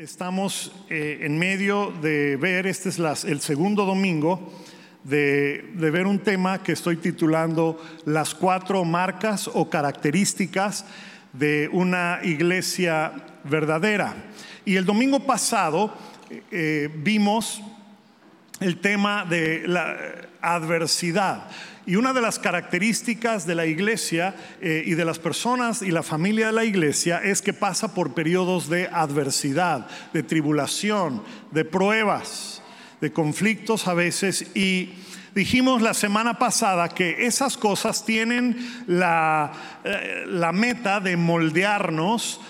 Estamos eh, en medio de ver, este es el segundo domingo, de, ver un tema que estoy titulando Las cuatro marcas o características de una iglesia verdadera. Y el domingo pasado eh, vimos el tema de la adversidad. Y una de las características de la iglesia eh, y de las personas y la familia de la iglesia es que pasa por periodos de adversidad, de tribulación, de pruebas, de conflictos a veces. Y dijimos la semana pasada que esas cosas tienen la, eh, la meta de moldearnos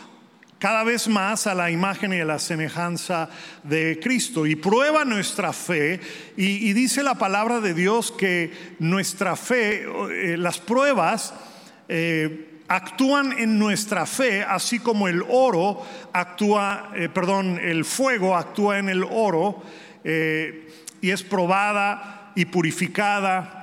cada vez más a la imagen y a la semejanza de Cristo. Y prueba nuestra fe y, dice la palabra de Dios que nuestra fe, eh, las pruebas eh, actúan en nuestra fe así como el oro actúa, eh, perdón, el fuego actúa en el oro y es probada y purificada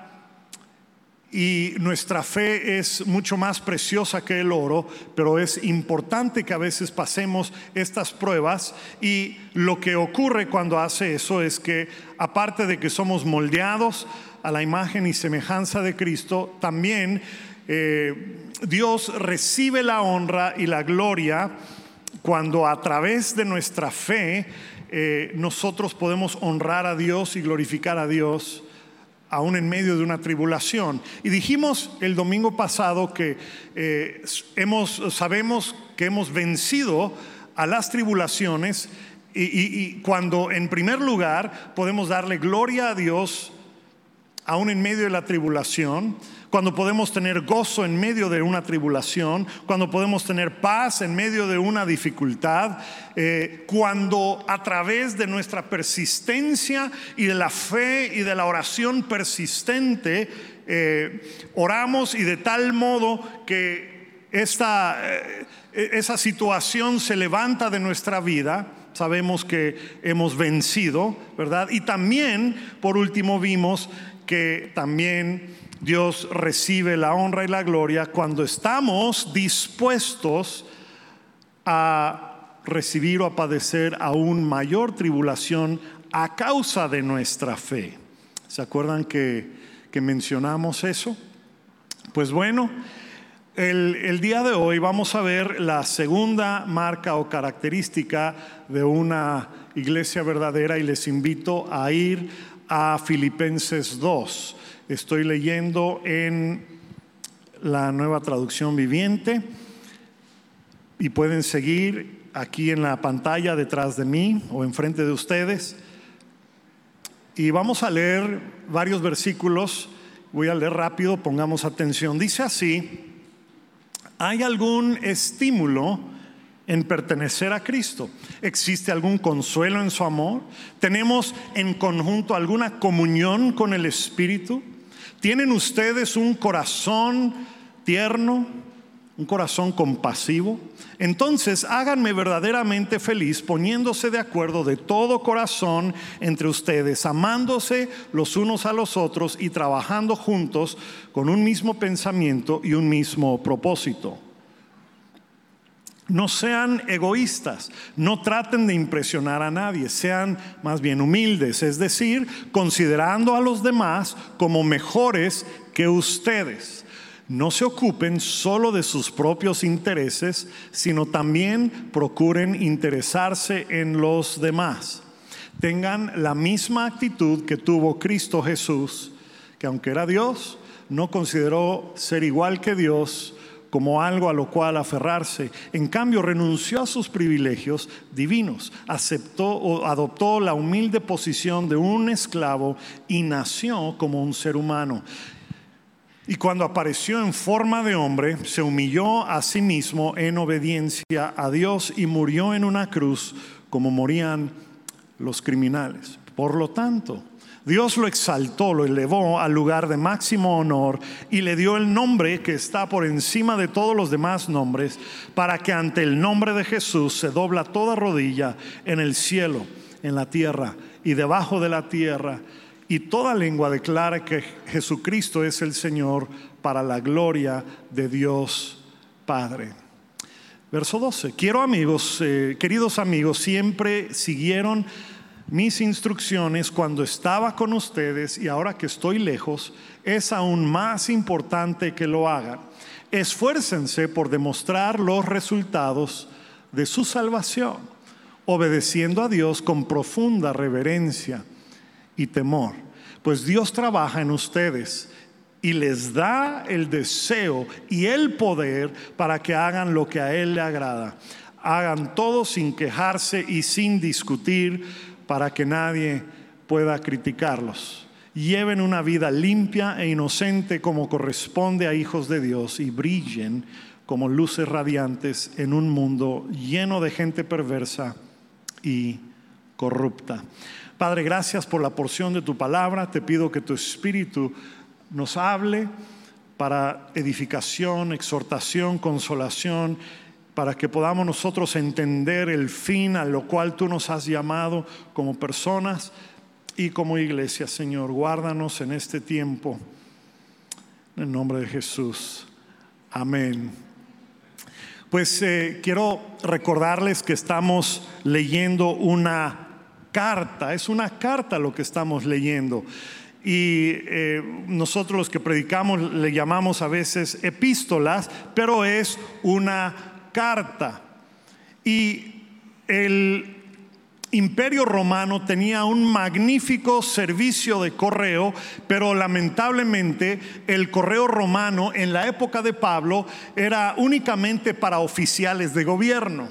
y nuestra fe es mucho más preciosa que el oro, pero es importante que a veces pasemos estas pruebas. Y lo que ocurre cuando hace eso es que aparte de que somos moldeados a la imagen y semejanza de Cristo, también eh, Dios recibe la honra y la gloria cuando a través de nuestra fe eh, nosotros podemos honrar a Dios y glorificar a Dios aún en medio de una tribulación. Y dijimos el domingo pasado que eh, hemos, sabemos que hemos vencido a las tribulaciones y cuando en primer lugar podemos darle gloria a Dios aún en medio de la tribulación cuando podemos tener gozo en medio de una tribulación, cuando podemos tener paz en medio de una dificultad, eh, cuando a través de nuestra persistencia y de la fe y de la oración persistente, eh, oramos y de tal modo que esta, eh, esa situación se levanta de nuestra vida, sabemos que hemos vencido, ¿verdad? Y también, por último, vimos que también Dios recibe la honra y la gloria cuando estamos dispuestos a recibir o a padecer aún mayor tribulación a causa de nuestra fe. ¿Se acuerdan que, mencionamos eso? Pues bueno, el, el, día de hoy vamos a ver la segunda marca o característica de una iglesia verdadera y les invito a ir a Filipenses 2. Estoy leyendo en la nueva traducción viviente y pueden seguir aquí en la pantalla detrás de mí o enfrente de ustedes. Y vamos a leer varios versículos. Voy a leer rápido, pongamos atención. Dice así, ¿hay algún estímulo en pertenecer a Cristo? ¿Existe algún consuelo en su amor? ¿Tenemos en conjunto alguna comunión con el Espíritu? ¿Tienen ustedes un corazón tierno, un corazón compasivo? Entonces háganme verdaderamente feliz poniéndose de acuerdo de todo corazón entre ustedes, amándose los unos a los otros y trabajando juntos con un mismo pensamiento y un mismo propósito. No sean egoístas, no traten de impresionar a nadie, sean más bien humildes, es decir, considerando a los demás como mejores que ustedes. No se ocupen solo de sus propios intereses, sino también procuren interesarse en los demás. Tengan la misma actitud que tuvo Cristo Jesús, que aunque era Dios, no consideró ser igual que Dios, como algo a lo cual aferrarse. En cambio, renunció a sus privilegios divinos, aceptó o adoptó la humilde posición de un esclavo y nació como un ser humano. Y cuando apareció en forma de hombre, se humilló a sí mismo en obediencia a Dios y murió en una cruz como morían los criminales. Por lo tanto, Dios lo exaltó, lo elevó al lugar de máximo honor y le dio el nombre que está por encima de todos los demás nombres, para que ante el nombre de Jesús se dobla toda rodilla en el cielo, en la tierra y debajo de la tierra, y toda lengua declara que Jesucristo es el Señor para la gloria de Dios Padre. Verso 12. Quiero amigos, eh, queridos amigos, siempre siguieron mis instrucciones cuando estaba con ustedes y ahora que estoy lejos, es aún más importante que lo hagan. Esfuércense por demostrar los resultados de su salvación, obedeciendo a Dios con profunda reverencia y temor, pues Dios trabaja en ustedes y les da el deseo y el poder para que hagan lo que a Él le agrada. Hagan todo sin quejarse y sin discutir para que nadie pueda criticarlos. Lleven una vida limpia e inocente como corresponde a hijos de Dios y brillen como luces radiantes en un mundo lleno de gente perversa y corrupta. Padre, gracias por la porción de tu palabra. Te pido que tu espíritu nos hable para edificación, exhortación, consolación, para que podamos nosotros entender el fin a lo cual tú nos has llamado como personas y como iglesia, Señor. Guárdanos en este tiempo. En el nombre de Jesús. Amén. Pues eh, quiero recordarles que estamos leyendo una carta, es una carta lo que estamos leyendo y eh, nosotros los que predicamos le llamamos a veces epístolas, pero es una carta. Y el imperio romano tenía un magnífico servicio de correo, pero lamentablemente el correo romano en la época de Pablo era únicamente para oficiales de gobierno.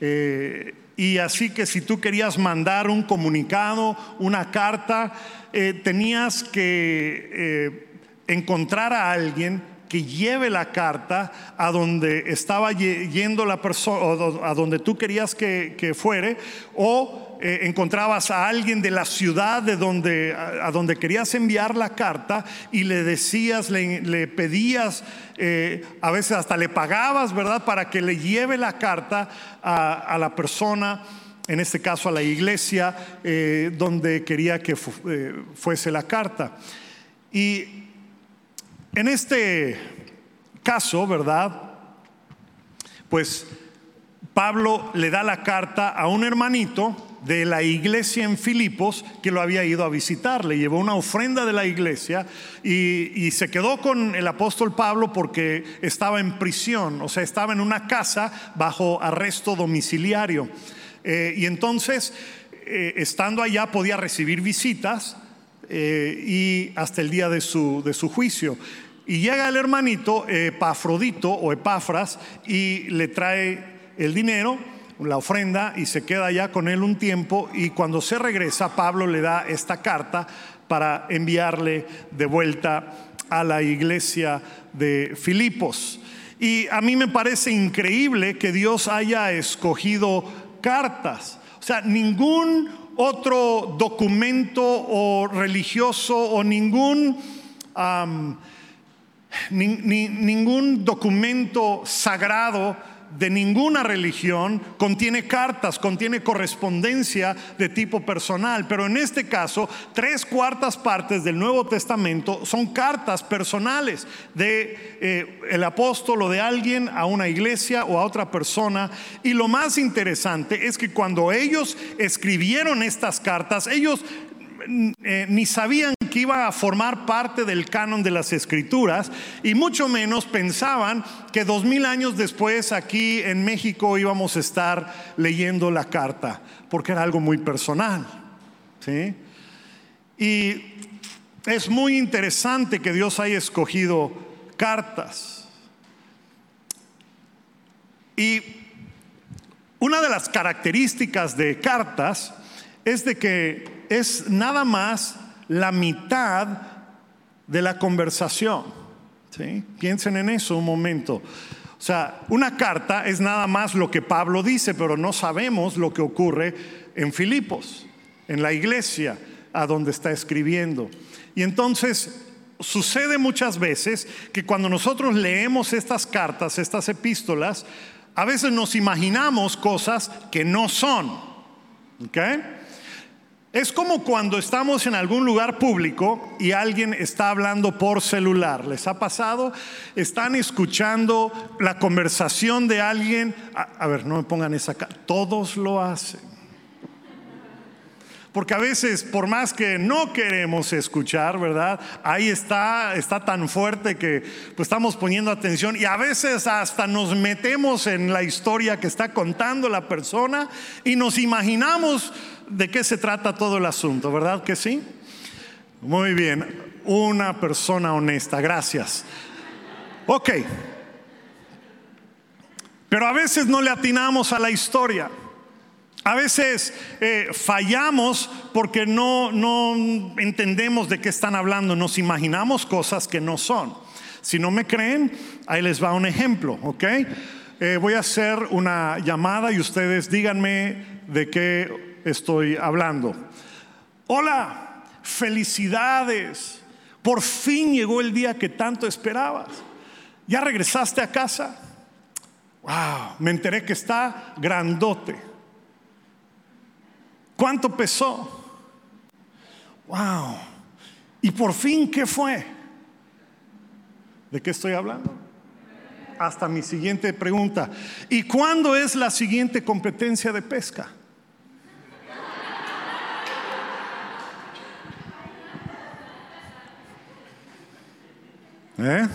Eh, y así que si tú querías mandar un comunicado, una carta, eh, tenías que eh, encontrar a alguien que lleve la carta a donde estaba yendo la persona, a donde tú querías que, fuere, o eh, encontrabas a alguien de la ciudad de donde, a, donde querías enviar la carta y le decías, le, pedías, a veces hasta le pagabas, ¿verdad?, para que le lleve la carta a la persona en este caso a la iglesia eh, donde quería que eh, fuese la carta. Y en este caso, ¿verdad? Pues Pablo le da la carta a un hermanito de la iglesia en Filipos que lo había ido a visitar. Le llevó una ofrenda de la iglesia y, se quedó con el apóstol Pablo porque estaba en prisión, o sea, estaba en una casa bajo arresto domiciliario. Eh, y entonces, eh, estando allá, podía recibir visitas eh, y hasta el día de su, de su juicio. Y llega el hermanito Epafrodito o Epafras y le trae el dinero, la ofrenda, y se queda allá con él un tiempo. Y cuando se regresa, Pablo le da esta carta para enviarle de vuelta a la iglesia de Filipos. Y a mí me parece increíble que Dios haya escogido cartas. O sea, ningún otro documento o religioso o ningún, ningún documento sagrado de ninguna religión contiene cartas, contiene correspondencia de tipo personal, pero en este caso tres cuartas partes del Nuevo Testamento son cartas personales de eh, el apóstol o de alguien a una iglesia o a otra persona. Y lo más interesante es que cuando ellos escribieron estas cartas, ellos eh, ni sabían que iba a formar parte del canon de las escrituras y mucho menos pensaban que dos mil años después aquí en México íbamos a estar leyendo la carta, porque era algo muy personal. ¿sí? Y es muy interesante que Dios haya escogido cartas. Y una de las características de cartas es de que es nada más la mitad de la conversación. Piensen en eso un momento. O sea, una carta es nada más lo que Pablo dice, pero no sabemos lo que ocurre en Filipos, en la iglesia a donde está escribiendo. Y entonces sucede muchas veces que cuando nosotros leemos estas cartas, estas epístolas, a veces nos imaginamos cosas que no son. ¿ok? Es como cuando estamos en algún lugar público y alguien está hablando por celular. ¿Les ha pasado? Están escuchando la conversación de alguien. A, ver, no me pongan esa cara. Todos lo hacen. Porque a veces, por más que no queremos escuchar, ¿verdad? Ahí está, está tan fuerte que pues, estamos poniendo atención y a veces hasta nos metemos en la historia que está contando la persona y nos imaginamos de qué se trata todo el asunto, ¿verdad que sí? Muy bien, una persona honesta, gracias. Ok, pero a veces no le atinamos a la historia. A veces eh, fallamos porque no, no entendemos de qué están hablando, nos imaginamos cosas que no son. Si no me creen, ahí les va un ejemplo, ¿ok? Eh, voy a hacer una llamada y ustedes díganme de qué estoy hablando. Hola, felicidades. Por fin llegó el día que tanto esperabas. ¿Ya regresaste a casa? Wow, me enteré que está grandote. ¿Cuánto pesó? Wow. ¿Y por fin qué fue? ¿De qué estoy hablando? Hasta mi siguiente pregunta. ¿Y cuándo es la siguiente competencia de pesca? ¿Eh?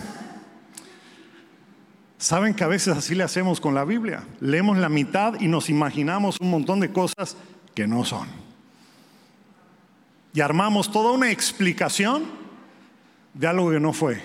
Saben que a veces así le hacemos con la Biblia. Leemos la mitad y nos imaginamos un montón de cosas que no son. Y armamos toda una explicación de algo que no fue.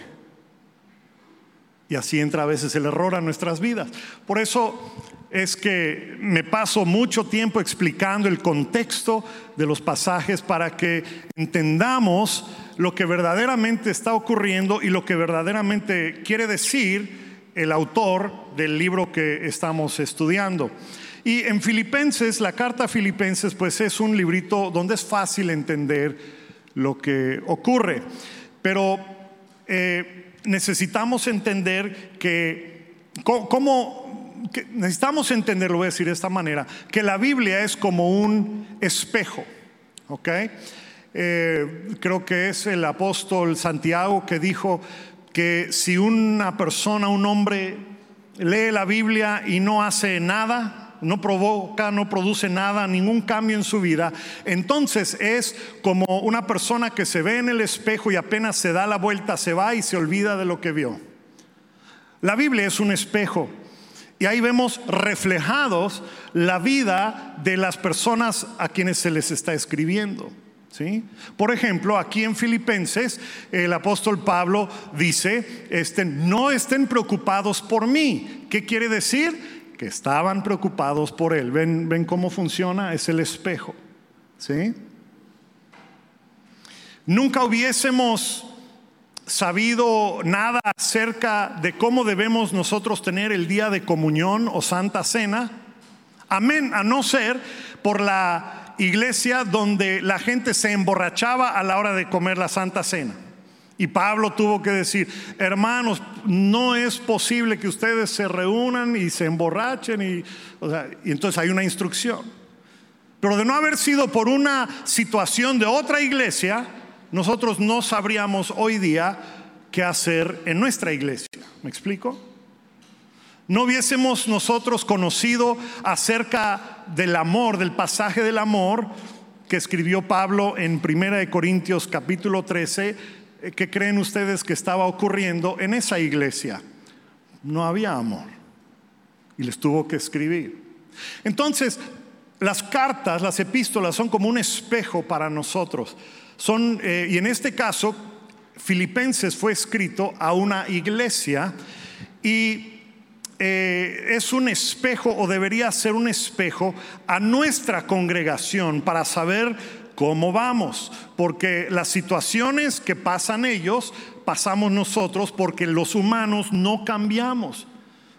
Y así entra a veces el error a nuestras vidas. Por eso es que me paso mucho tiempo explicando el contexto de los pasajes para que entendamos lo que verdaderamente está ocurriendo y lo que verdaderamente quiere decir el autor del libro que estamos estudiando. Y en Filipenses, la carta a Filipenses, pues es un librito donde es fácil entender lo que ocurre. Pero eh, necesitamos entender que, ¿cómo? necesitamos entender, lo voy a decir de esta manera, que la Biblia es como un espejo, ¿ok? Eh, creo que es el apóstol Santiago que dijo que si una persona, un hombre, lee la Biblia y no hace nada, no provoca, no produce nada, ningún cambio en su vida, entonces es como una persona que se ve en el espejo y apenas se da la vuelta, se va y se olvida de lo que vio. La Biblia es un espejo y ahí vemos reflejados la vida de las personas a quienes se les está escribiendo. ¿Sí? Por ejemplo, aquí en Filipenses, el apóstol Pablo dice, no estén preocupados por mí. ¿Qué quiere decir? Que estaban preocupados por él. ¿Ven, ven cómo funciona? Es el espejo. ¿Sí? Nunca hubiésemos sabido nada acerca de cómo debemos nosotros tener el día de comunión o santa cena, amén, a no ser por la iglesia donde la gente se emborrachaba a la hora de comer la santa cena. Y Pablo tuvo que decir, hermanos, no es posible que ustedes se reúnan y se emborrachen y, y entonces hay una instrucción. Pero de no haber sido por una situación de otra iglesia, nosotros no sabríamos hoy día qué hacer en nuestra iglesia. ¿Me explico? No hubiésemos nosotros conocido acerca del amor, del pasaje del amor que escribió Pablo en 1 Corintios capítulo 13 eh, ¿qué creen ustedes que estaba ocurriendo en esa iglesia? No había amor. Y les tuvo que escribir. Entonces, las cartas, las epístolas son como un espejo para nosotros. Son, eh, y en este caso, Filipenses fue escrito a una iglesia y eh, es un espejo o debería ser un espejo a nuestra congregación para saber cómo vamos, porque las situaciones que pasan ellos, pasamos nosotros porque los humanos no cambiamos.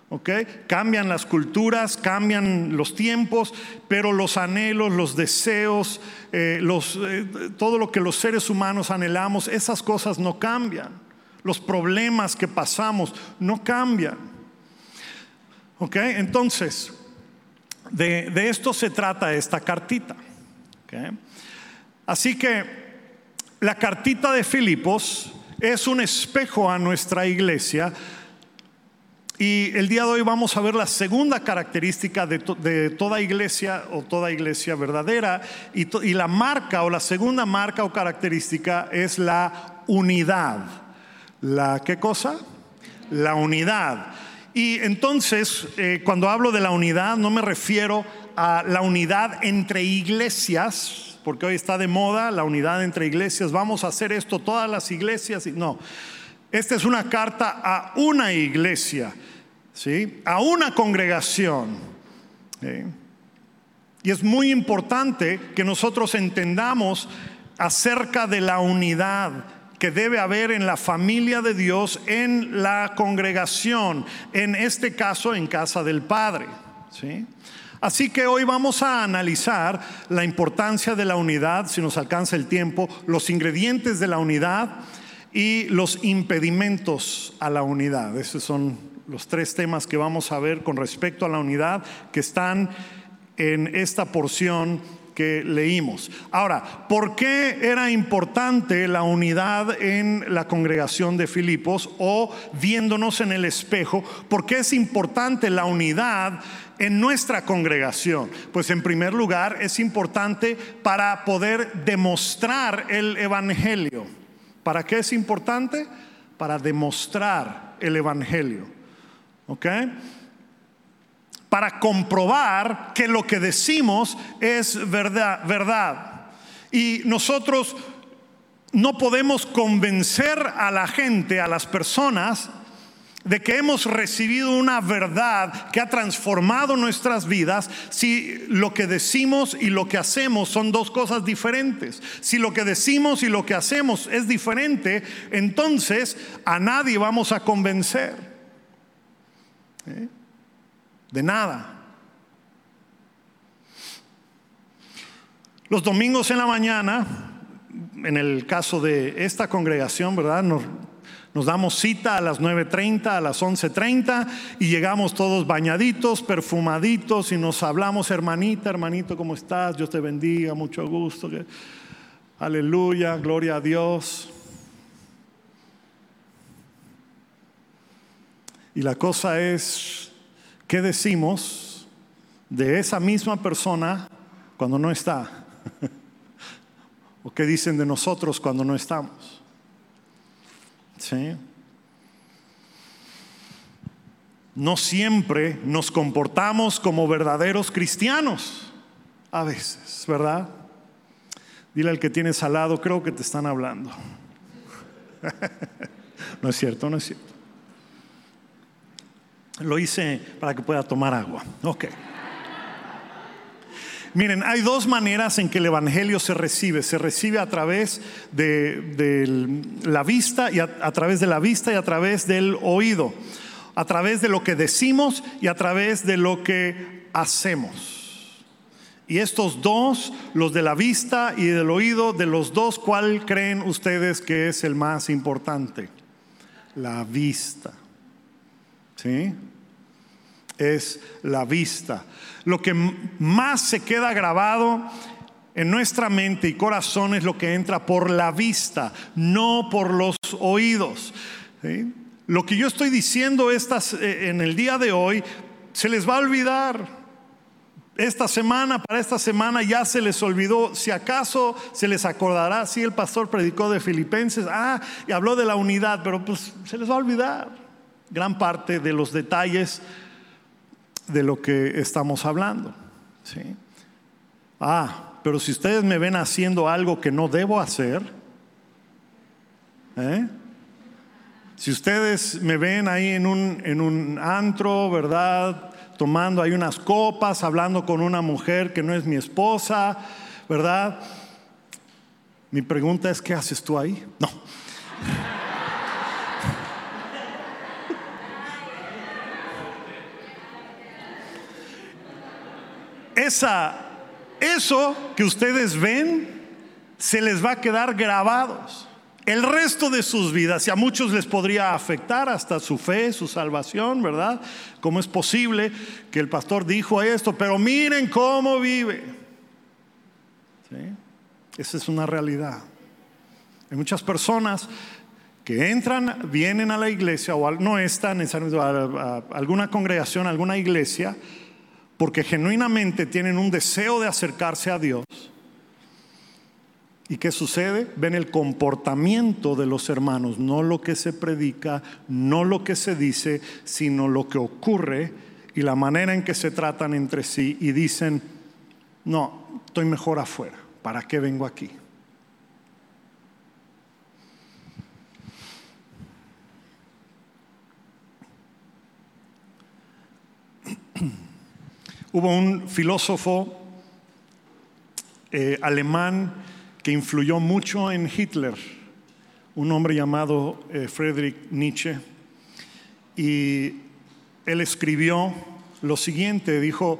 ¿ok? Cambian las culturas, cambian los tiempos, pero los anhelos, los deseos, eh, eh, todo lo que los seres humanos anhelamos, esas cosas no cambian. Los problemas que pasamos no cambian. ¿Ok? Entonces, de, de esto se trata esta cartita. ¿ok? Así que la cartita de Filipos es un espejo a nuestra iglesia y el día de hoy vamos a ver la segunda característica de, toda iglesia o toda iglesia verdadera. Y, la marca o la segunda marca o característica es la unidad. ¿La qué cosa? La unidad. Y entonces, eh, cuando hablo de la unidad, no me refiero a la unidad entre iglesias, porque hoy está de moda la unidad entre iglesias. Vamos a hacer esto todas las iglesias. No, esta es una carta a una iglesia, ¿sí? a una congregación. Y es muy importante que nosotros entendamos acerca de la unidad que debe haber en la familia de Dios, en la congregación, en este caso en casa del Padre. ¿sí? Así que hoy vamos a analizar la importancia de la unidad, si nos alcanza el tiempo, los ingredientes de la unidad y los impedimentos a la unidad. Esos son los tres temas que vamos a ver con respecto a la unidad que están en esta porción que leímos. Ahora, ¿por qué era importante la unidad en la congregación de Filipos o viéndonos en el espejo? ¿Por qué es importante la unidad en nuestra congregación? Pues en primer lugar es importante para poder demostrar el Evangelio. ¿Para qué es importante? Para demostrar el Evangelio. ¿Ok? para comprobar que lo que decimos es verdad, verdad. Y nosotros no podemos convencer a la gente, a las personas, de que hemos recibido una verdad que ha transformado nuestras vidas si lo que decimos y lo que hacemos son dos cosas diferentes. Si lo que decimos y lo que hacemos es diferente, entonces a nadie vamos a convencer. ¿Eh? de nada. Los domingos en la mañana, en el caso de esta congregación, ¿verdad? Nos, nos damos cita a las 9.30, a las 11.30 y llegamos todos bañaditos, perfumaditos y nos hablamos, hermanita, hermanito, ¿cómo estás? Dios te bendiga, mucho gusto. Aleluya, gloria a Dios. Y la cosa es ¿Qué decimos de esa misma persona cuando no está? ¿O qué dicen de nosotros cuando no estamos? ¿Sí? No siempre nos comportamos como verdaderos cristianos, a veces, ¿verdad? Dile al que tienes al lado, creo que te están hablando. no es cierto, no es cierto. Lo hice para que pueda tomar agua. Ok. Miren, hay dos maneras en que el Evangelio se recibe. Se recibe a través de, la vista y a, través de la vista y a través del oído. A través de lo que decimos y a través de lo que hacemos. Y estos dos, los de la vista y del oído, de los dos, ¿cuál creen ustedes que es el más importante? La vista. ¿sí? Es la vista. Lo que más se queda grabado en nuestra mente y corazón es lo que entra por la vista, no por los oídos. Lo que yo estoy diciendo estas, eh, en el día de hoy se les va a olvidar. Esta semana, para esta semana ya se les olvidó. Si acaso se les acordará, si el pastor predicó de Filipenses, ah, y habló de la unidad, pero pues se les va a olvidar gran parte de los detalles de lo que estamos hablando. ¿sí? Ah, pero si ustedes me ven haciendo algo que no debo hacer, ¿eh? si ustedes me ven ahí en un, en un antro, ¿verdad? Tomando ahí unas copas, hablando con una mujer que no es mi esposa, ¿verdad? Mi pregunta es, ¿qué haces tú ahí? No. Esa, eso que ustedes ven se les va a quedar grabados. El resto de sus vidas, y a muchos les podría afectar hasta su fe, su salvación, ¿verdad? ¿Cómo es posible que el pastor dijo esto? Pero miren cómo vive. Esa es una realidad. Hay muchas personas que entran, vienen a la iglesia o no están necesariamente a, alguna congregación, alguna iglesia, porque genuinamente tienen un deseo de acercarse a Dios. ¿Y qué sucede? Ven el comportamiento de los hermanos, no lo que se predica, no lo que se dice, sino lo que ocurre y la manera en que se tratan entre sí y dicen, no, estoy mejor afuera, ¿para qué vengo aquí? Hubo un filósofo eh, alemán que influyó mucho en Hitler, un hombre llamado eh, Friedrich Nietzsche, y él escribió lo siguiente, dijo,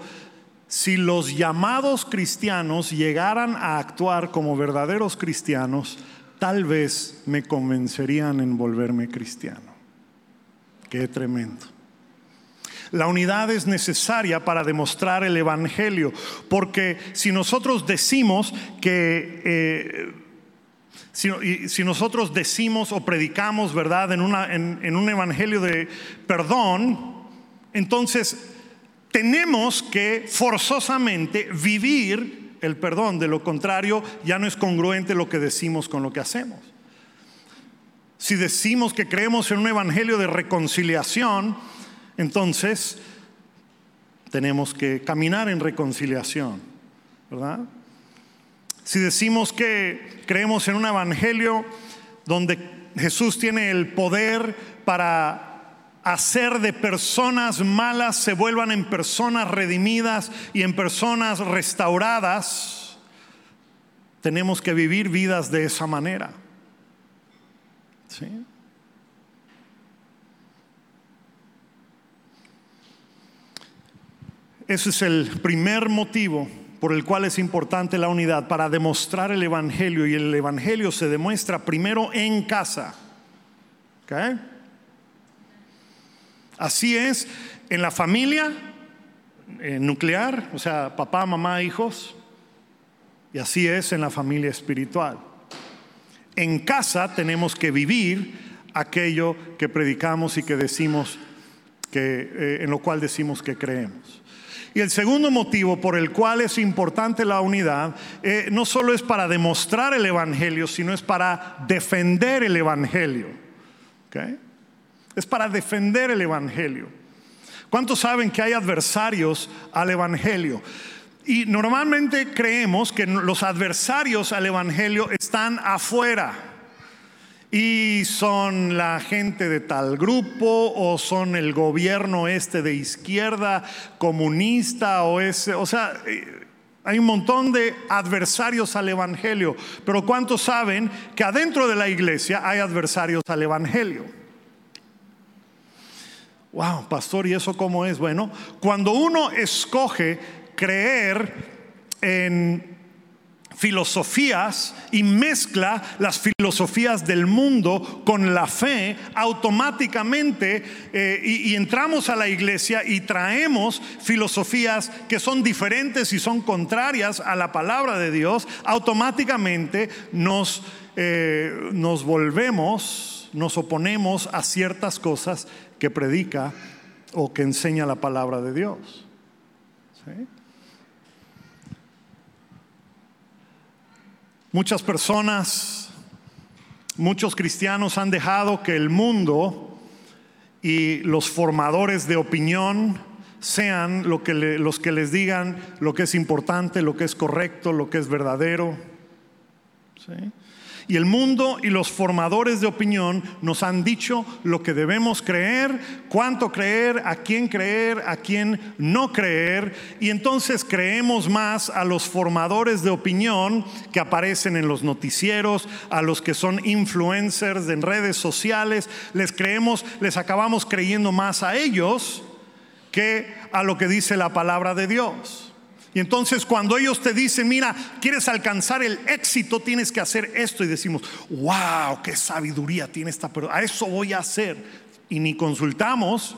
si los llamados cristianos llegaran a actuar como verdaderos cristianos, tal vez me convencerían en volverme cristiano. Qué tremendo. La unidad es necesaria para demostrar el Evangelio, porque si nosotros decimos que... Eh, si, nosotros decimos o predicamos, ¿verdad?, en, en un evangelio de perdón, entonces tenemos que forzosamente vivir el perdón, de lo contrario ya no es congruente lo que decimos con lo que hacemos. Si decimos que creemos en un evangelio de reconciliación, entonces, tenemos que caminar en reconciliación, ¿verdad? Si decimos que creemos en un evangelio donde Jesús tiene el poder para hacer de personas malas se vuelvan en personas redimidas y en personas restauradas, tenemos que vivir vidas de esa manera. ¿Sí? Ese es el primer motivo por el cual es importante la unidad, para demostrar el Evangelio. Y el Evangelio se demuestra primero en casa. Así es en la familia nuclear, o sea, papá, mamá, hijos. Y así es en la familia espiritual. En casa tenemos que vivir aquello que predicamos y que decimos que eh, en lo cual decimos que creemos. Y el segundo motivo por el cual es importante la unidad eh, no solo es para demostrar el Evangelio, sino es para defender el Evangelio. Es para defender el Evangelio. ¿Cuántos saben que hay adversarios al Evangelio? Y normalmente creemos que los adversarios al Evangelio están afuera y son la gente de tal grupo o son el gobierno este de izquierda comunista o ese, o sea, eh, hay un montón de adversarios al evangelio, pero ¿cuántos saben que adentro de la iglesia hay adversarios al evangelio? Wow, pastor, ¿y eso cómo es? Bueno, cuando uno escoge creer en filosofías y mezcla las filosofías del mundo con la fe, automáticamente, eh, y, entramos a la iglesia y traemos filosofías que son diferentes y son contrarias a la palabra de Dios, automáticamente nos, eh, nos volvemos, nos oponemos a ciertas cosas que predica o que enseña la palabra de Dios. ¿Sí? Muchas personas, muchos cristianos han dejado que el mundo y los formadores de opinión sean lo que los que les digan lo que es importante, lo que es correcto, lo que es verdadero. ¿Sí? Y el mundo y los formadores de opinión nos han dicho lo que debemos creer, cuánto creer, a quién creer, a quién no creer. Y entonces creemos más a los formadores de opinión que aparecen en los noticieros, a los que son influencers en redes sociales. Les creemos, les acabamos creyendo más a ellos que a lo que dice la palabra de Dios. Y entonces cuando ellos te dicen, mira, quieres alcanzar el éxito, tienes que hacer esto. Y decimos, wow, qué sabiduría tiene esta persona. A eso voy a hacer. Y ni consultamos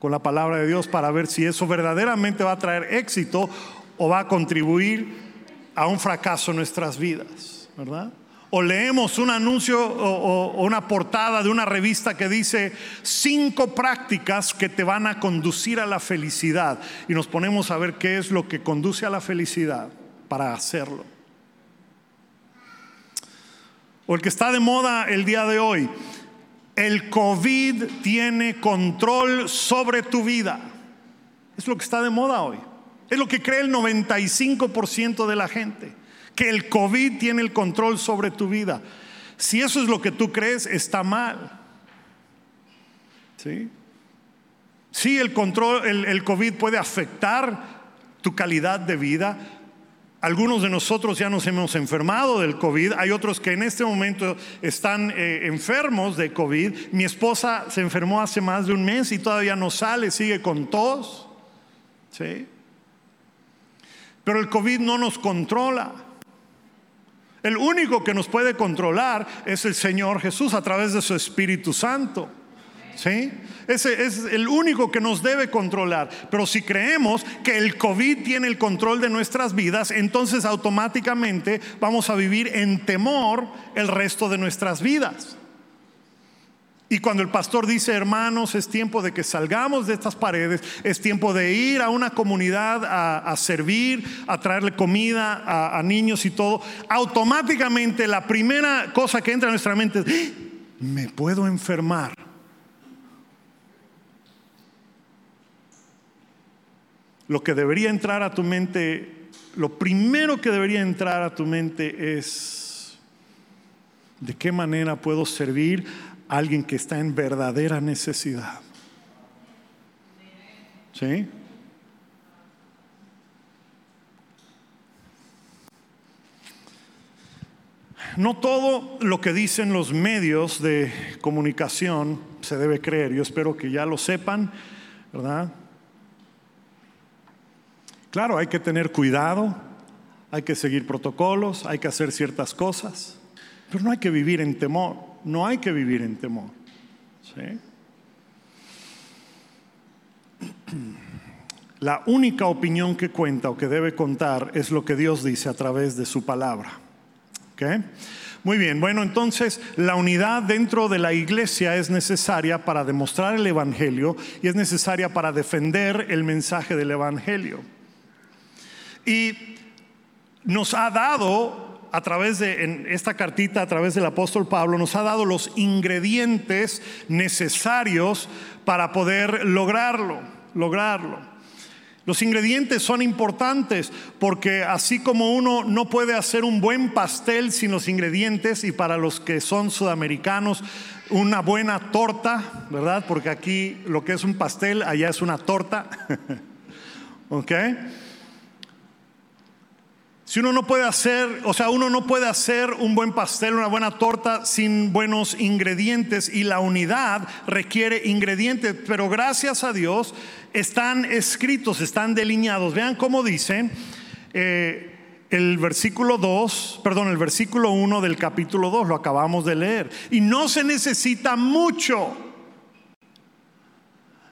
con la palabra de Dios para ver si eso verdaderamente va a traer éxito o va a contribuir a un fracaso en nuestras vidas, ¿verdad? O leemos un anuncio o, una portada de una revista que dice cinco prácticas que te van a conducir a la felicidad. Y nos ponemos a ver qué es lo que conduce a la felicidad para hacerlo. O el que está de moda el día de hoy, el COVID tiene control sobre tu vida. Es lo que está de moda hoy. Es lo que cree el 95% de la gente, que el COVID tiene el control sobre tu vida. Si eso es lo que tú crees, está mal. ¿Sí? Sí, el control, el, COVID puede afectar tu calidad de vida, algunos de nosotros ya nos hemos enfermado del COVID, hay otros que en este momento están eh, enfermos de COVID. Mi esposa se enfermó hace más de un mes y todavía no sale, sigue con tos. ¿Sí? Pero el COVID no nos controla. El único que nos puede controlar es el Señor Jesús a través de su Espíritu Santo. ¿Sí? Ese es el único que nos debe controlar. Pero si creemos que el COVID tiene el control de nuestras vidas, entonces automáticamente vamos a vivir en temor el resto de nuestras vidas. Y cuando el pastor dice, hermanos, es tiempo de que salgamos de estas paredes, es tiempo de ir a una comunidad a, servir, a traerle comida a, niños y todo, automáticamente la primera cosa que entra en nuestra mente es, ¡Ah! me puedo enfermar. lo que debería entrar a tu mente, lo primero que debería entrar a tu mente es, ¿de qué manera puedo servir alguien que está en verdadera necesidad? ¿Sí? No todo lo que dicen los medios de comunicación se debe creer. Yo espero que ya lo sepan, ¿verdad? Claro, hay que tener cuidado, hay que seguir protocolos, hay que hacer ciertas cosas, pero no hay que vivir en temor, no hay que vivir en temor. La única opinión que cuenta o que debe contar es lo que Dios dice a través de su palabra. Muy bien, bueno, entonces la unidad dentro de la iglesia es necesaria para demostrar el Evangelio y es necesaria para defender el mensaje del Evangelio. Y nos ha dado, a través de esta cartita, a través del apóstol Pablo, nos ha dado los ingredientes necesarios para poder lograrlo, lograrlo. Los ingredientes son importantes porque así como uno no puede hacer un buen pastel sin los ingredientes y para los que son sudamericanos una buena torta, ¿verdad? Porque aquí lo que es un pastel allá es una torta. ¿Ok? Si uno no puede hacer, o sea, uno no puede hacer un buen pastel, una buena torta sin buenos ingredientes y la unidad requiere ingredientes, pero gracias a Dios están escritos, están delineados. Vean cómo dicen eh, el versículo 2, perdón, el versículo 1 del capítulo 2, lo acabamos de leer. Y no se necesita mucho.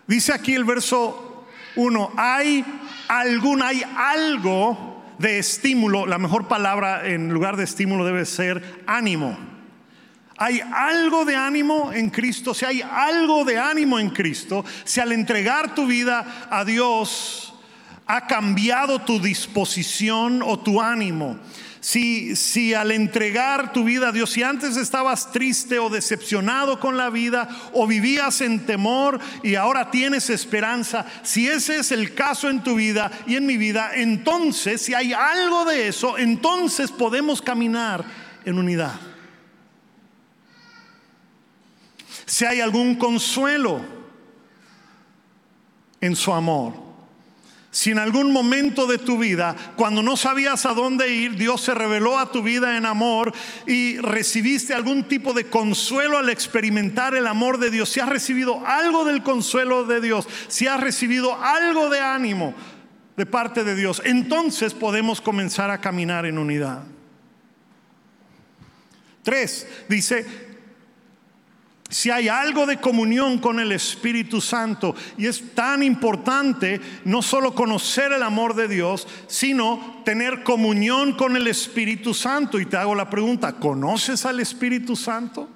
Dice aquí el verso 1, hay algún, hay algo de estímulo, la mejor palabra en lugar de estímulo debe ser ánimo. Hay algo de ánimo en Cristo, si hay algo de ánimo en Cristo, si al entregar tu vida a Dios ha cambiado tu disposición o tu ánimo, si, si al entregar tu vida a Dios, si antes estabas triste o decepcionado con la vida o vivías en temor y ahora tienes esperanza, si ese es el caso en tu vida y en mi vida, entonces si hay algo de eso, entonces podemos caminar en unidad. Si hay algún consuelo en su amor si en algún momento de tu vida, cuando no sabías a dónde ir, Dios se reveló a tu vida en amor y recibiste algún tipo de consuelo al experimentar el amor de Dios, si has recibido algo del consuelo de Dios, si has recibido algo de ánimo de parte de Dios, entonces podemos comenzar a caminar en unidad. Tres, dice, si hay algo de comunión con el Espíritu Santo. Y es tan importante no solo conocer el amor de Dios, sino tener comunión con el Espíritu Santo. Y te hago la pregunta, ¿conoces al Espíritu Santo?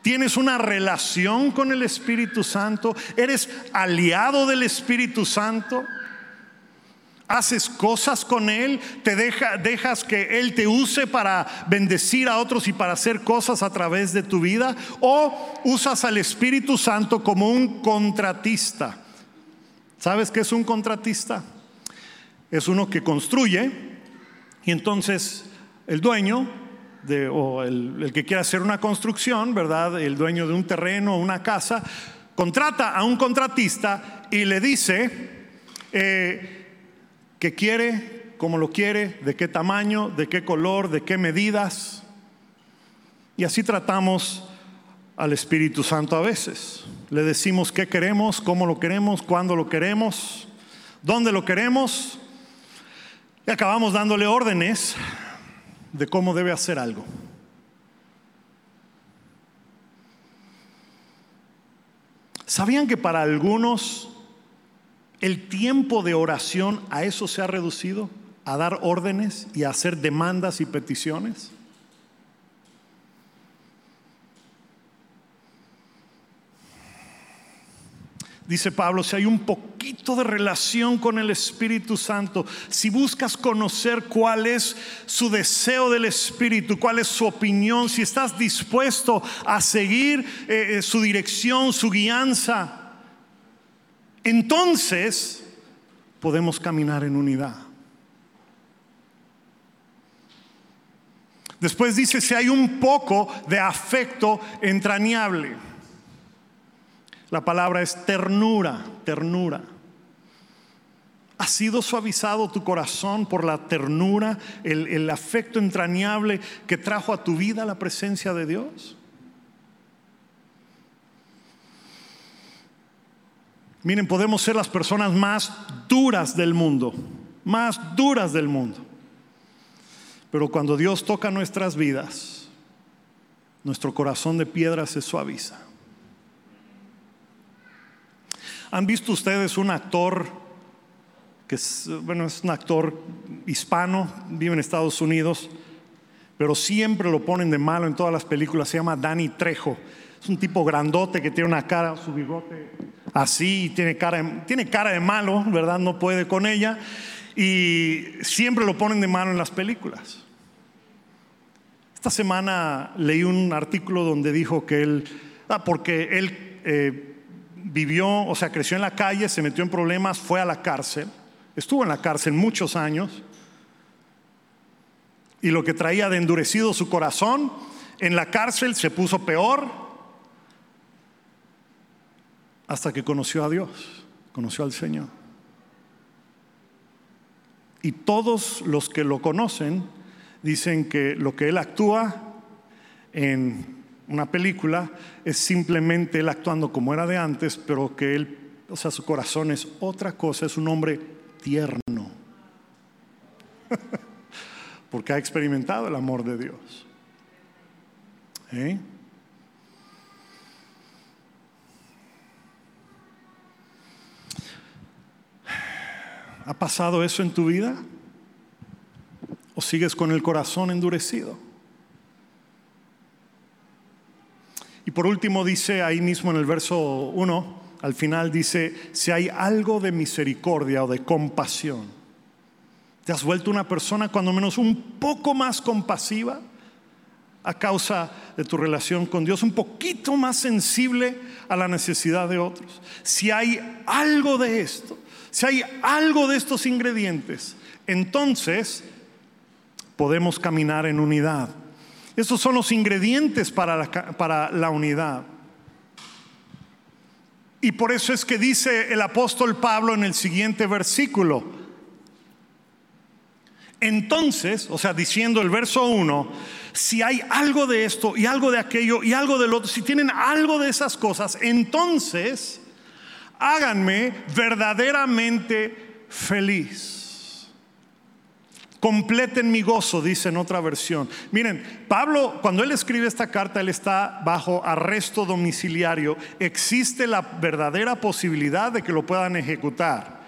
¿Tienes una relación con el Espíritu Santo? ¿Eres aliado del Espíritu Santo? Haces cosas con Él, te deja, dejas que Él te use para bendecir a otros y para hacer cosas a través de tu vida, o usas al Espíritu Santo como un contratista. ¿Sabes qué es un contratista? Es uno que construye y entonces el dueño de, o el, que quiere hacer una construcción, ¿verdad? El dueño de un terreno o una casa, contrata a un contratista y le dice, eh, qué quiere, cómo lo quiere, de qué tamaño, de qué color, de qué medidas. Y así tratamos al Espíritu Santo a veces. Le decimos qué queremos, cómo lo queremos, cuándo lo queremos, dónde lo queremos. Y acabamos dándole órdenes de cómo debe hacer algo. ¿Sabían que para algunos el tiempo de oración a eso se ha reducido, a dar órdenes y a hacer demandas y peticiones. Dice Pablo, si hay un poquito de relación con el Espíritu Santo, si buscas conocer cuál es su deseo del Espíritu, cuál es su opinión, si estás dispuesto a seguir eh, eh, su dirección, su guianza, entonces podemos caminar en unidad. Después dice si hay un poco de afecto entrañable. La palabra es ternura, ternura. ¿Ha sido suavizado tu corazón por la ternura, el, afecto entrañable que trajo a tu vida la presencia de Dios? Miren, podemos ser las personas más duras del mundo, más duras del mundo. Pero cuando Dios toca nuestras vidas, nuestro corazón de piedra se suaviza. ¿Han visto ustedes un actor que es, bueno, es un actor hispano, vive en Estados Unidos, pero siempre lo ponen de malo en todas las películas, se llama Danny Trejo. Es un tipo grandote que tiene una cara, su bigote así, tiene cara, tiene cara de malo, ¿verdad? No puede con ella. Y siempre lo ponen de malo en las películas. Esta semana leí un artículo donde dijo que él, ah, porque él eh, vivió, o sea, creció en la calle, se metió en problemas, fue a la cárcel, estuvo en la cárcel muchos años, y lo que traía de endurecido su corazón, en la cárcel se puso peor, hasta que conoció a Dios, conoció al Señor. Y todos los que lo conocen dicen que lo que Él actúa en una película es simplemente Él actuando como era de antes, pero que Él, o sea, su corazón es otra cosa, es un hombre tierno. Porque ha experimentado el amor de Dios. ¿Eh? ¿Ha pasado eso en tu vida? ¿O sigues con el corazón endurecido? Y por último dice ahí mismo en el verso 1, al final dice, si hay algo de misericordia o de compasión, ¿te has vuelto una persona cuando menos un poco más compasiva a causa de tu relación con Dios, un poquito más sensible a la necesidad de otros? Si hay algo de esto, si hay algo de estos ingredientes, entonces podemos caminar en unidad. Estos son los ingredientes para la, para la unidad. Y por eso es que dice el apóstol Pablo en el siguiente versículo. Entonces, o sea, diciendo el verso 1, si hay algo de esto y algo de aquello y algo del otro, si tienen algo de esas cosas, entonces háganme verdaderamente feliz. Completen mi gozo, dice en otra versión. Miren, Pablo, cuando él escribe esta carta, él está bajo arresto domiciliario. Existe la verdadera posibilidad de que lo puedan ejecutar.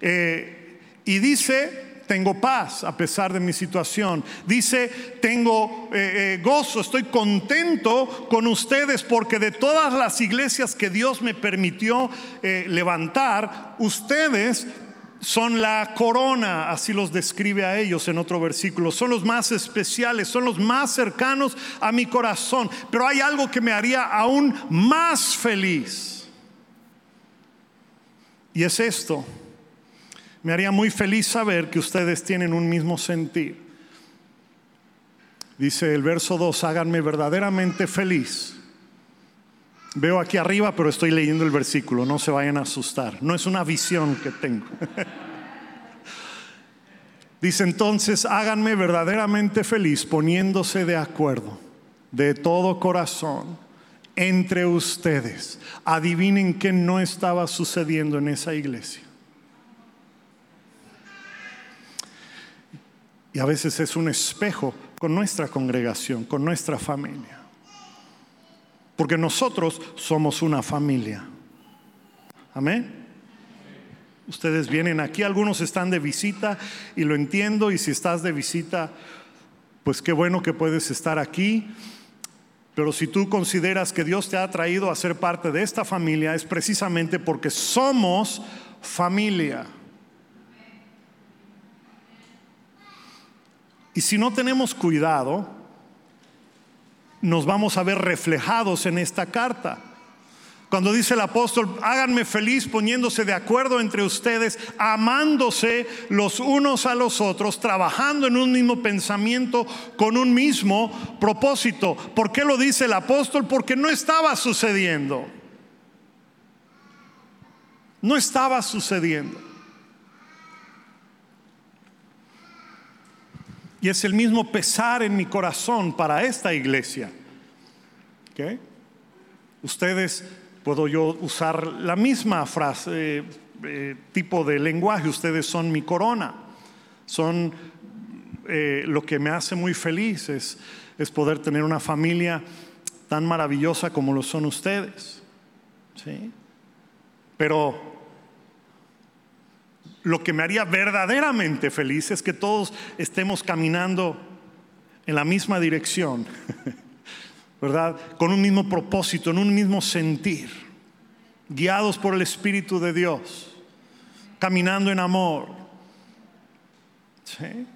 Eh, y dice, tengo paz a pesar de mi situación. Dice, tengo eh, eh, gozo, estoy contento con ustedes porque de todas las iglesias que Dios me permitió levantar, ustedes son la corona, así los describe a ellos en otro versículo. Son los más especiales, son los más cercanos a mi corazón. Pero hay algo que me haría aún más feliz. Y es esto. Me haría muy feliz saber que ustedes tienen un mismo sentir. Dice el verso 2, háganme verdaderamente feliz. Veo aquí arriba, pero estoy leyendo el versículo, no se vayan a asustar. No es una visión que tengo. Dice entonces, háganme verdaderamente feliz poniéndose de acuerdo de todo corazón entre ustedes. Adivinen qué no estaba sucediendo en esa iglesia. Y a veces es un espejo con nuestra congregación, con nuestra familia. Porque nosotros somos una familia. Amén. Ustedes vienen aquí, algunos están de visita y lo entiendo y si estás de visita, pues qué bueno que puedes estar aquí. Pero si tú consideras que Dios te ha traído a ser parte de esta familia, es precisamente porque somos familia. Y si no tenemos cuidado, nos vamos a ver reflejados en esta carta. Cuando dice el apóstol, háganme feliz poniéndose de acuerdo entre ustedes, amándose los unos a los otros, trabajando en un mismo pensamiento, con un mismo propósito. ¿Por qué lo dice el apóstol? Porque no estaba sucediendo. No estaba sucediendo. Y es el mismo pesar en mi corazón para esta iglesia. Ustedes, puedo yo usar la misma frase, eh, tipo de lenguaje, ustedes son mi corona, son eh, lo que me hace muy feliz, es, es poder tener una familia tan maravillosa como lo son ustedes. ¿sí? Pero lo que me haría verdaderamente feliz es que todos estemos caminando en la misma dirección, ¿verdad? Con un mismo propósito, en un mismo sentir, guiados por el Espíritu de Dios, caminando en amor. ¿Sí?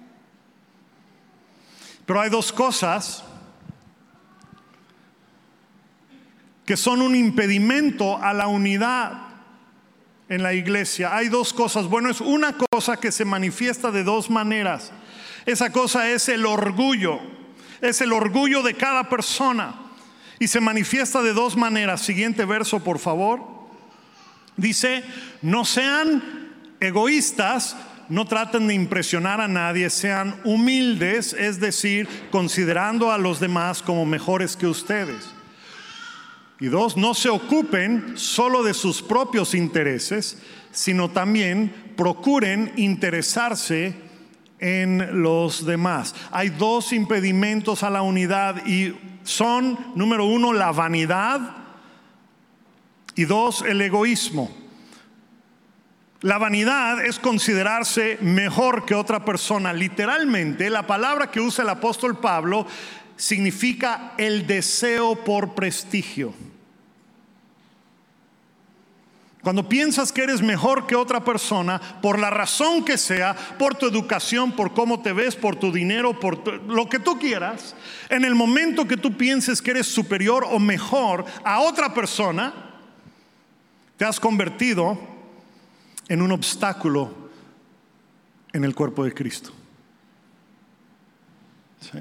Pero hay dos cosas que son un impedimento a la unidad en la iglesia. Hay dos cosas. Bueno, es una cosa que se manifiesta de dos maneras. Esa cosa es el orgullo. Es el orgullo de cada persona. Y se manifiesta de dos maneras. Siguiente verso, por favor. Dice, no sean egoístas, no traten de impresionar a nadie, sean humildes, es decir, considerando a los demás como mejores que ustedes. Y dos, no se ocupen solo de sus propios intereses, sino también procuren interesarse en los demás. Hay dos impedimentos a la unidad y son, número uno, la vanidad y dos, el egoísmo. La vanidad es considerarse mejor que otra persona. Literalmente, la palabra que usa el apóstol Pablo significa el deseo por prestigio. Cuando piensas que eres mejor que otra persona, por la razón que sea, por tu educación, por cómo te ves, por tu dinero, por lo que tú quieras, en el momento que tú pienses que eres superior o mejor a otra persona, te has convertido en un obstáculo en el cuerpo de Cristo. ¿Sí?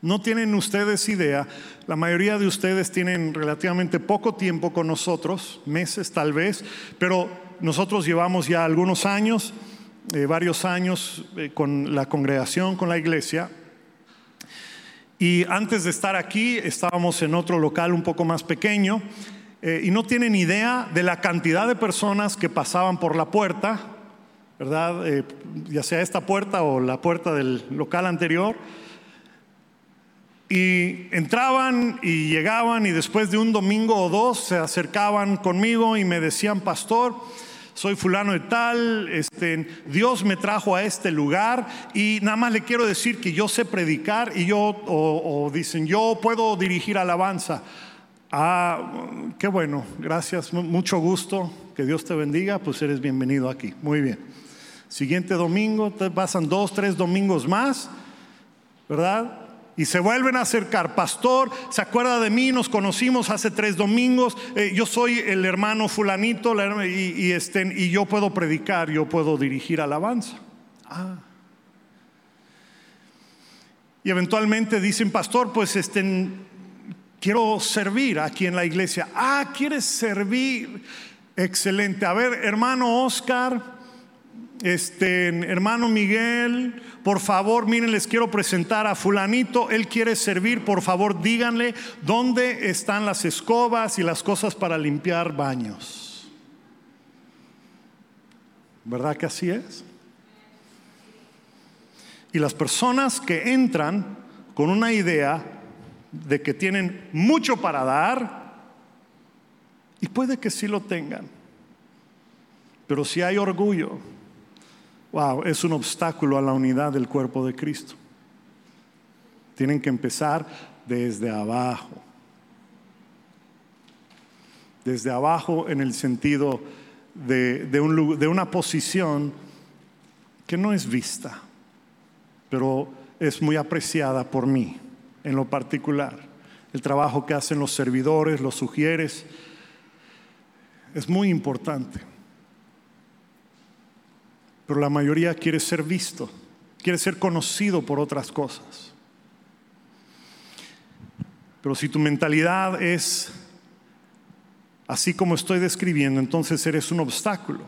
No tienen ustedes idea, la mayoría de ustedes tienen relativamente poco tiempo con nosotros, meses tal vez, pero nosotros llevamos ya algunos años, eh, varios años eh, con la congregación, con la iglesia. Y antes de estar aquí estábamos en otro local un poco más pequeño eh, y no tienen idea de la cantidad de personas que pasaban por la puerta ¿verdad? Ya sea esta puerta o la puerta del local anterior. Y entraban y llegaban y después de un domingo o dos se acercaban conmigo y me decían, pastor, soy fulano de tal, este, Dios me trajo a este lugar y nada más le quiero decir que yo sé predicar y yo, o, dicen, yo puedo dirigir alabanza. Ah, qué bueno, gracias, mucho gusto, que Dios te bendiga, pues eres bienvenido aquí. Muy bien. Siguiente domingo, pasan dos, tres domingos más, ¿verdad? Y se vuelven a acercar, pastor, ¿se acuerda de mí? Nos conocimos hace tres domingos, eh, yo soy el hermano fulanito este, y yo puedo predicar, yo puedo dirigir alabanza. Ah. Y eventualmente dicen, pastor, pues este, quiero servir aquí en la iglesia. Ah, ¿quieres servir? Excelente. A ver, hermano Oscar, este, hermano Miguel, por favor, miren, les quiero presentar a fulanito, él quiere servir, por favor, díganle dónde están las escobas y las cosas para limpiar baños. ¿Verdad que así es? Y las personas que entran con una idea de que tienen mucho para dar, y puede que sí lo tengan, pero si hay orgullo, wow, es un obstáculo a la unidad del cuerpo de Cristo. Tienen que empezar desde abajo. Desde abajo en el sentido de, de, un, de una posición que no es vista, pero es muy apreciada por mí en lo particular. El trabajo que hacen los servidores, los sugieres, es muy importante pero la mayoría quiere ser visto, quiere ser conocido por otras cosas. Pero si tu mentalidad es así como estoy describiendo, entonces eres un obstáculo.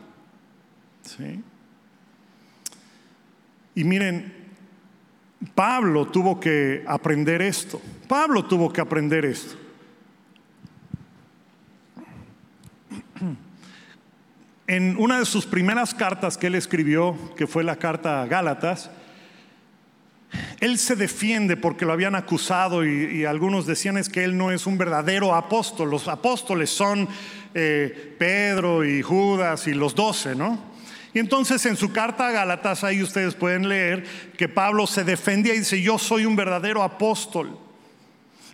Y miren, Pablo tuvo que aprender esto. Pablo tuvo que aprender esto. En una de sus primeras cartas que él escribió, que fue la carta a Gálatas, él se defiende porque lo habían acusado y, algunos decían es que él no es un verdadero apóstol. Los apóstoles son eh, Pedro y Judas y los doce, ¿no? Y entonces en su carta a Gálatas ahí ustedes pueden leer que Pablo se defendía y dice, yo soy un verdadero apóstol.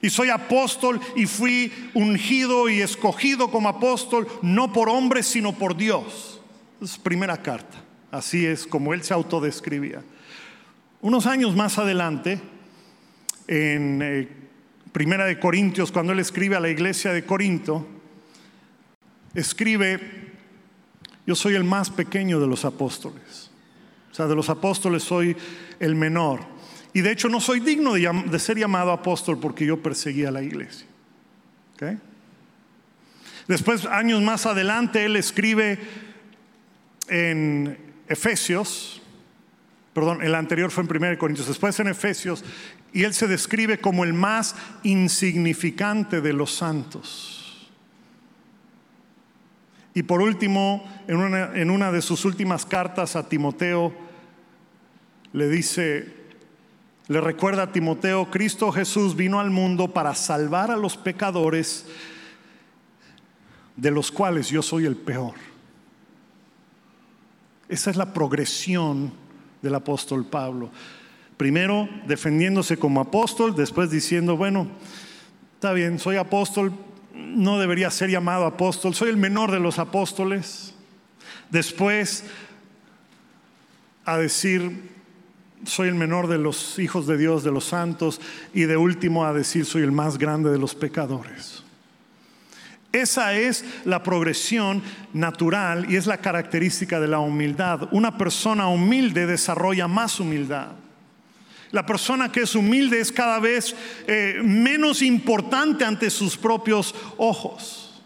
Y soy apóstol y fui ungido y escogido como apóstol, no por hombres, sino por Dios. Es primera carta. Así es como él se autodescribía. Unos años más adelante, en eh, Primera de Corintios, cuando él escribe a la iglesia de Corinto, escribe, yo soy el más pequeño de los apóstoles. O sea, de los apóstoles soy el menor. Y de hecho no soy digno de, ser llamado apóstol porque yo perseguía la iglesia. Después, años más adelante, él escribe en Efesios, perdón, el anterior fue en 1 Corintios, después en Efesios, y él se describe como el más insignificante de los santos. Y por último, en una de sus últimas cartas a Timoteo, le dice, le recuerda a Timoteo, Cristo Jesús vino al mundo para salvar a los pecadores, de los cuales yo soy el peor. Esa es la progresión del apóstol Pablo. Primero defendiéndose como apóstol, después diciendo, bueno, está bien, soy apóstol, no debería ser llamado apóstol, soy el menor de los apóstoles. Después a decir, soy el menor de los hijos de Dios, de los santos, y de último a decir, soy el más grande de los pecadores. Esa es la progresión natural y es la característica de la humildad. Una persona humilde desarrolla más humildad. La persona que es humilde es cada vez eh, menos importante ante sus propios ojos.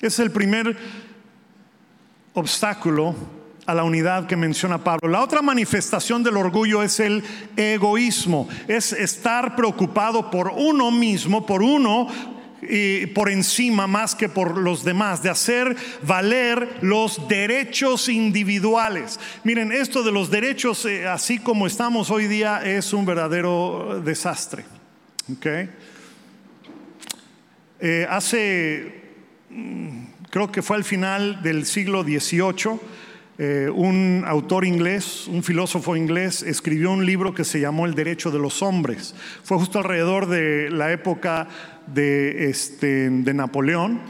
Es el primer obstáculo a la unidad que menciona Pablo. La otra manifestación del orgullo es el egoísmo, es estar preocupado por uno mismo, por uno y por encima más que por los demás, de hacer valer los derechos individuales. Miren, esto de los derechos, eh, así como estamos hoy día, es un verdadero desastre. Eh, hace, mm, creo que fue al final del siglo XVIII, eh, un autor inglés, un filósofo inglés, escribió un libro que se llamó El Derecho de los Hombres. Fue justo alrededor de la época de, este, de Napoleón.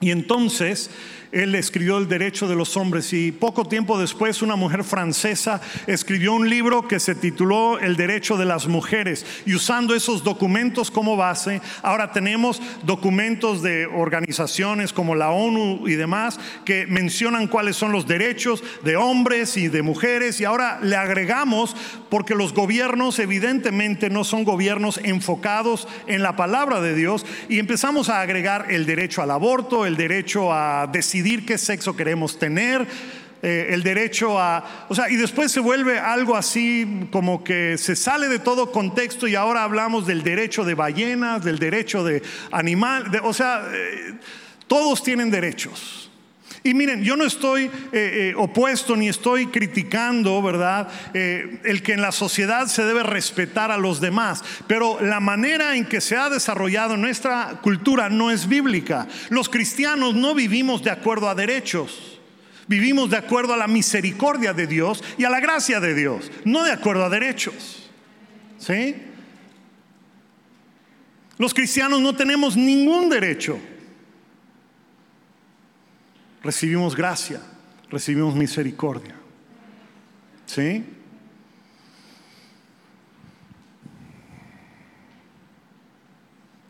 Y entonces él escribió El Derecho de los Hombres y poco tiempo después una mujer francesa escribió un libro que se tituló El Derecho de las Mujeres. Y usando esos documentos como base, ahora tenemos documentos de organizaciones como la ONU y demás que mencionan cuáles son los derechos de hombres y de mujeres. Y ahora le agregamos porque los gobiernos evidentemente no son gobiernos enfocados en la palabra de Dios y empezamos a agregar el derecho al aborto, el derecho a decidir qué sexo queremos tener, eh, el derecho a... O sea, y después se vuelve algo así como que se sale de todo contexto y ahora hablamos del derecho de ballenas, del derecho de animal, o sea, eh, todos tienen derechos. Y miren, yo no estoy eh, opuesto ni estoy criticando, ¿verdad? el que en la sociedad se debe respetar a los demás, pero la manera en que se ha desarrollado nuestra cultura no es bíblica. Los cristianos no vivimos de acuerdo a derechos. Vivimos de acuerdo a la misericordia de Dios y a la gracia de Dios, no de acuerdo a derechos. ¿Sí? Los cristianos no tenemos ningún derecho recibimos gracia, recibimos misericordia. ¿Sí?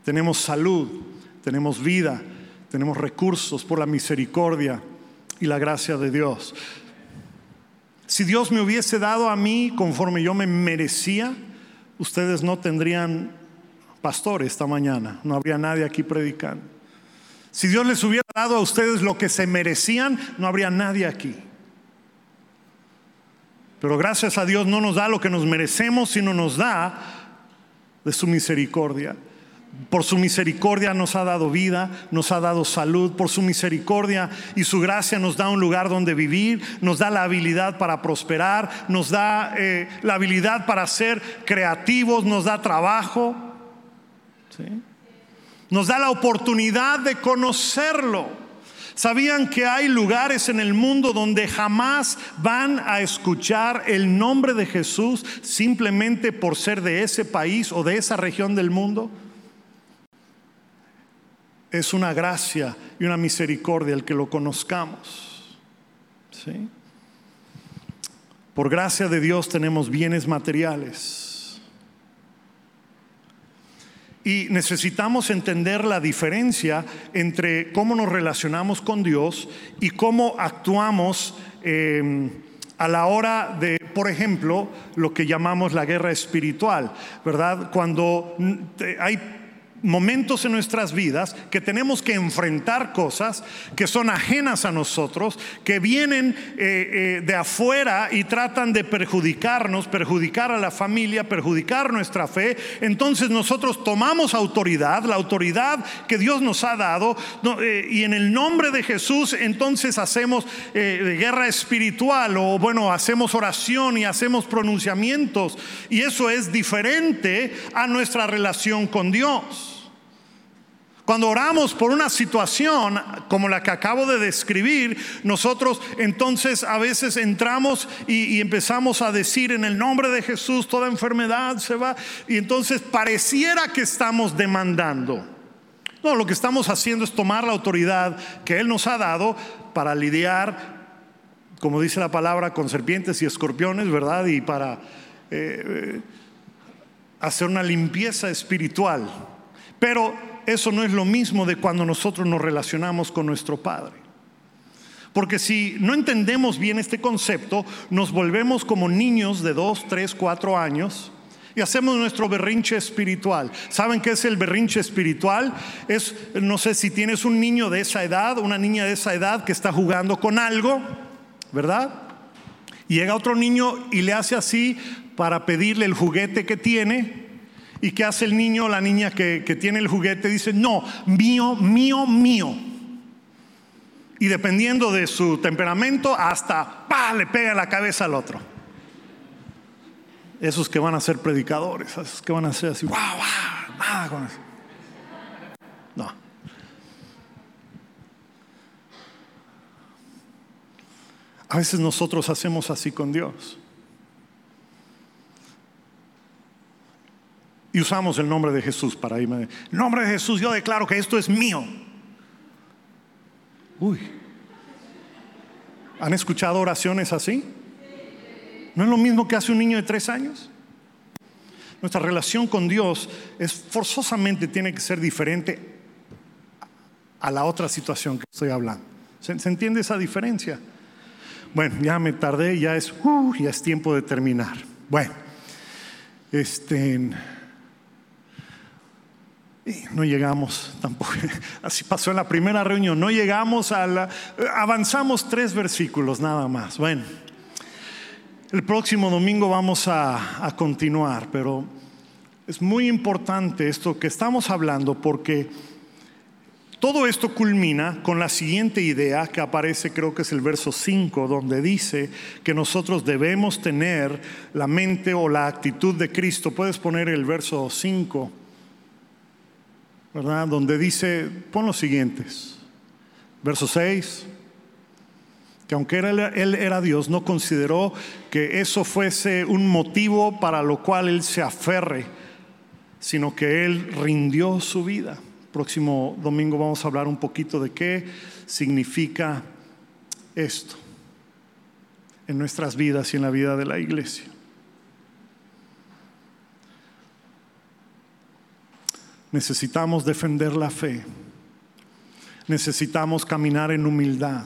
Tenemos salud, tenemos vida, tenemos recursos por la misericordia y la gracia de Dios. Si Dios me hubiese dado a mí conforme yo me merecía, ustedes no tendrían pastor esta mañana, no habría nadie aquí predicando. Si Dios les hubiera dado a ustedes lo que se merecían, no habría nadie aquí. Pero gracias a Dios no nos da lo que nos merecemos, sino nos da de su misericordia. Por su misericordia nos ha dado vida, nos ha dado salud, por su misericordia y su gracia nos da un lugar donde vivir, nos da la habilidad para prosperar, nos da eh, la habilidad para ser creativos, nos da trabajo. ¿sí? Nos da la oportunidad de conocerlo. ¿Sabían que hay lugares en el mundo donde jamás van a escuchar el nombre de Jesús simplemente por ser de ese país o de esa región del mundo? Es una gracia y una misericordia el que lo conozcamos. ¿Sí? Por gracia de Dios tenemos bienes materiales y necesitamos entender la diferencia entre cómo nos relacionamos con Dios y cómo actuamos em, a la hora de, por ejemplo, lo que llamamos la guerra espiritual, ¿verdad? Cuando mm, hay momentos en nuestras vidas que tenemos que enfrentar cosas que son ajenas a nosotros, que vienen eh, eh, de afuera y tratan de perjudicarnos, perjudicar a la familia, perjudicar nuestra fe. Entonces nosotros tomamos autoridad, la autoridad que Dios nos ha dado, eh, y en el nombre de Jesús entonces hacemos guerra espiritual o bueno, hacemos oración y hacemos pronunciamientos. Y eso es diferente a nuestra relación con Dios. Cuando oramos por una situación como la que acabo de describir, nosotros entonces a veces entramos y, empezamos a decir en el nombre de Jesús toda enfermedad se va y entonces pareciera que estamos demandando. No, lo que estamos haciendo es tomar la autoridad que Él nos ha dado para lidiar, como dice la palabra, con serpientes y escorpiones, ¿verdad? Y para eh, eh, hacer una limpieza espiritual. Pero eso no es lo mismo de cuando nosotros nos relacionamos con nuestro Padre. Porque si no entendemos bien este concepto, nos volvemos como niños de 2, 3, 4 años y hacemos nuestro berrinche espiritual. ¿Saben qué es el berrinche espiritual? Es, no sé si tienes un niño de esa edad, una niña de esa edad que está jugando con algo, ¿verdad? Y llega otro niño y le hace así para pedirle el juguete que tiene ¿Y qué hace el niño o la niña que, que tiene el juguete? Dice, no, mío, mío, mío. Y dependiendo de su temperamento, hasta ¡pa! le pega la cabeza al otro. Esos que van a ser predicadores, esos que van a ser así, ¡guau, guau! Nada con eso. No. A veces nosotros hacemos así con Dios. Y usamos el nombre de Jesús para irme. En nombre de Jesús, yo declaro que esto es mío. Uy. ¿Han escuchado oraciones así? ¿No es lo mismo que hace un niño de tres años? Nuestra relación con Dios es forzosamente tiene que ser diferente a la otra situación que estoy hablando. ¿Se, se entiende esa diferencia? Bueno, ya me tardé, ya es, uh, ya es tiempo de terminar. Bueno, este. No llegamos tampoco, así pasó en la primera reunión, no llegamos a la, avanzamos tres versículos nada más. Bueno, el próximo domingo vamos a, a continuar, pero es muy importante esto que estamos hablando porque todo esto culmina con la siguiente idea que aparece, creo que es el verso 5, donde dice que nosotros debemos tener la mente o la actitud de Cristo. Puedes poner el verso 5. ¿Verdad? Donde dice, pon los siguientes. Verso 6, que aunque él era Dios, no consideró que eso fuese un motivo para lo cual él se aferre, sino que él rindió su vida. Próximo domingo vamos a hablar un poquito de qué significa esto en nuestras vidas y en la vida de la iglesia. Necesitamos defender la fe. Necesitamos caminar en humildad.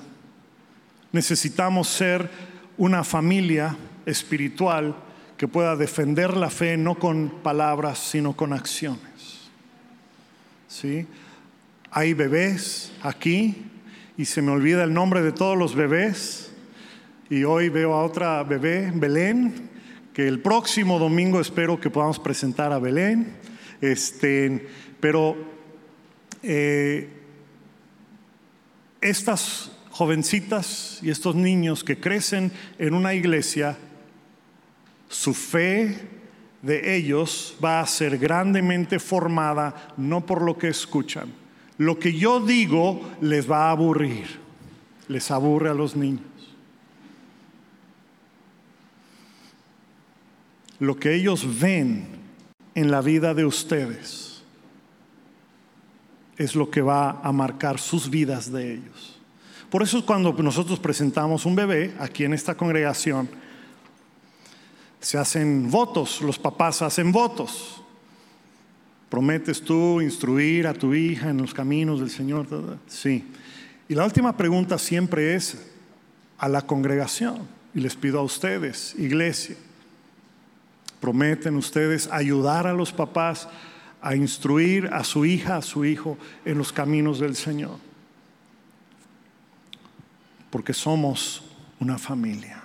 Necesitamos ser una familia espiritual que pueda defender la fe no con palabras, sino con acciones. ¿Sí? Hay bebés aquí y se me olvida el nombre de todos los bebés. Y hoy veo a otra bebé, Belén, que el próximo domingo espero que podamos presentar a Belén. Este, pero eh, estas jovencitas y estos niños que crecen en una iglesia, su fe de ellos va a ser grandemente formada no por lo que escuchan. Lo que yo digo les va a aburrir, les aburre a los niños. Lo que ellos ven en la vida de ustedes es lo que va a marcar sus vidas de ellos. Por eso cuando nosotros presentamos un bebé aquí en esta congregación, se hacen votos, los papás hacen votos. ¿Prometes tú instruir a tu hija en los caminos del Señor? Sí. Y la última pregunta siempre es a la congregación. Y les pido a ustedes, iglesia, prometen ustedes ayudar a los papás a instruir a su hija, a su hijo en los caminos del Señor. Porque somos una familia.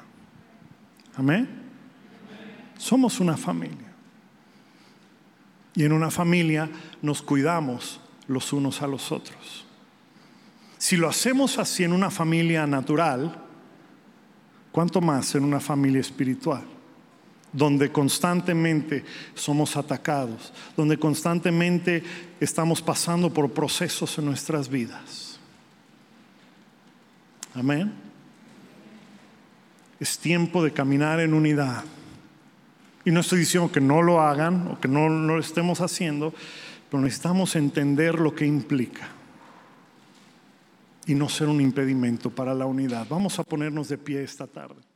Amén. Somos una familia. Y en una familia nos cuidamos los unos a los otros. Si lo hacemos así en una familia natural, ¿cuánto más en una familia espiritual? Donde constantemente somos atacados, donde constantemente estamos pasando por procesos en nuestras vidas. Amén. Es tiempo de caminar en unidad. Y no estoy diciendo que no lo hagan o que no, lo estemos haciendo, pero necesitamos entender lo que implica y no ser un impedimento para la unidad. Vamos a ponernos de pie esta tarde.